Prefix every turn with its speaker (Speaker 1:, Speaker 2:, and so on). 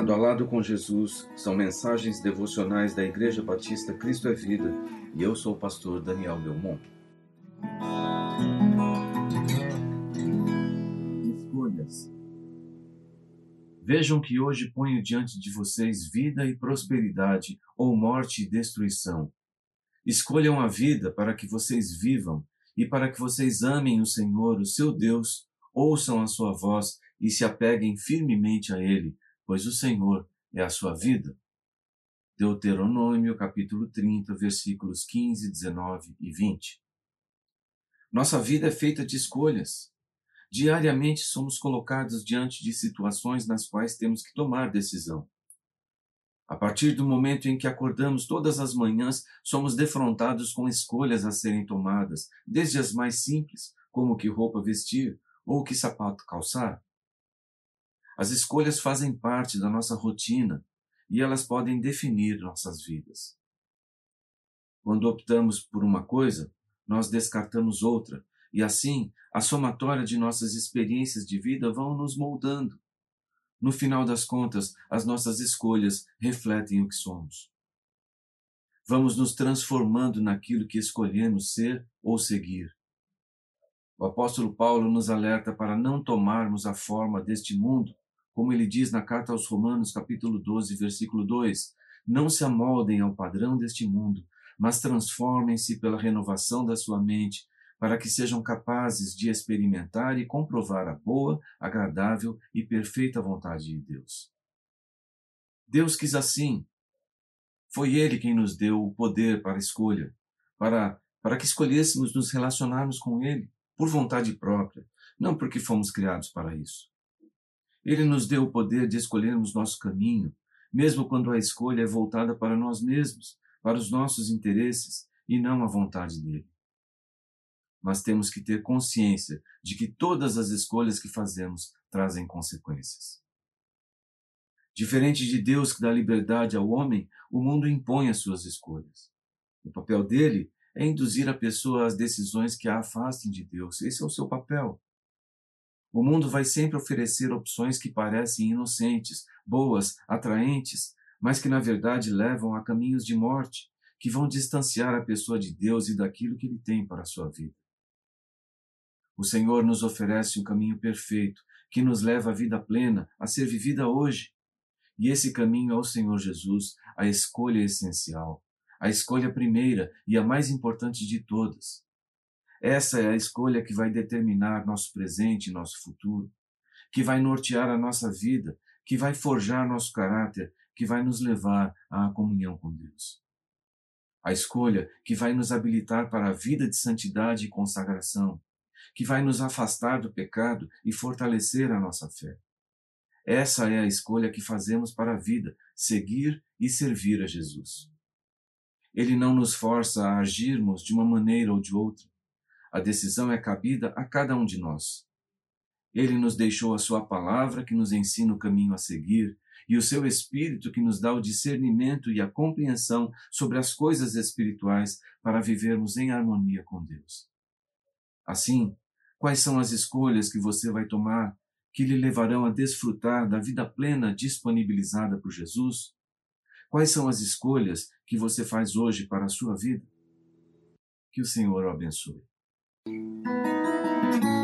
Speaker 1: Lado a Lado com Jesus são mensagens devocionais da Igreja Batista Cristo é Vida e eu sou o pastor Daniel Belmont. Escolhas. Vejam que hoje ponho diante de vocês vida e prosperidade ou morte e destruição. Escolham a vida para que vocês vivam e para que vocês amem o Senhor, o seu Deus, ouçam a sua voz e se apeguem firmemente a Ele pois o Senhor é a sua vida. Deuteronômio capítulo 30, versículos 15, 19 e 20. Nossa vida é feita de escolhas. Diariamente somos colocados diante de situações nas quais temos que tomar decisão. A partir do momento em que acordamos todas as manhãs, somos defrontados com escolhas a serem tomadas, desde as mais simples, como que roupa vestir ou que sapato calçar, as escolhas fazem parte da nossa rotina e elas podem definir nossas vidas. Quando optamos por uma coisa, nós descartamos outra, e assim a somatória de nossas experiências de vida vão nos moldando. No final das contas, as nossas escolhas refletem o que somos. Vamos nos transformando naquilo que escolhemos ser ou seguir. O apóstolo Paulo nos alerta para não tomarmos a forma deste mundo, como ele diz na carta aos Romanos, capítulo 12, versículo 2: Não se amoldem ao padrão deste mundo, mas transformem-se pela renovação da sua mente, para que sejam capazes de experimentar e comprovar a boa, agradável e perfeita vontade de Deus. Deus quis assim. Foi Ele quem nos deu o poder para a escolha, para, para que escolhêssemos nos relacionarmos com Ele, por vontade própria, não porque fomos criados para isso. Ele nos deu o poder de escolhermos nosso caminho, mesmo quando a escolha é voltada para nós mesmos, para os nossos interesses e não a vontade dele. Mas temos que ter consciência de que todas as escolhas que fazemos trazem consequências. Diferente de Deus que dá liberdade ao homem, o mundo impõe as suas escolhas. O papel dele é induzir a pessoa às decisões que a afastem de Deus. Esse é o seu papel. O mundo vai sempre oferecer opções que parecem inocentes, boas, atraentes, mas que na verdade levam a caminhos de morte, que vão distanciar a pessoa de Deus e daquilo que ele tem para a sua vida. O Senhor nos oferece um caminho perfeito, que nos leva à vida plena, a ser vivida hoje. E esse caminho é o Senhor Jesus, a escolha essencial, a escolha primeira e a mais importante de todas. Essa é a escolha que vai determinar nosso presente e nosso futuro, que vai nortear a nossa vida, que vai forjar nosso caráter, que vai nos levar à comunhão com Deus. A escolha que vai nos habilitar para a vida de santidade e consagração, que vai nos afastar do pecado e fortalecer a nossa fé. Essa é a escolha que fazemos para a vida, seguir e servir a Jesus. Ele não nos força a agirmos de uma maneira ou de outra. A decisão é cabida a cada um de nós. Ele nos deixou a sua palavra que nos ensina o caminho a seguir e o seu espírito que nos dá o discernimento e a compreensão sobre as coisas espirituais para vivermos em harmonia com Deus. Assim, quais são as escolhas que você vai tomar que lhe levarão a desfrutar da vida plena disponibilizada por Jesus? Quais são as escolhas que você faz hoje para a sua vida? Que o Senhor o abençoe. Thank you.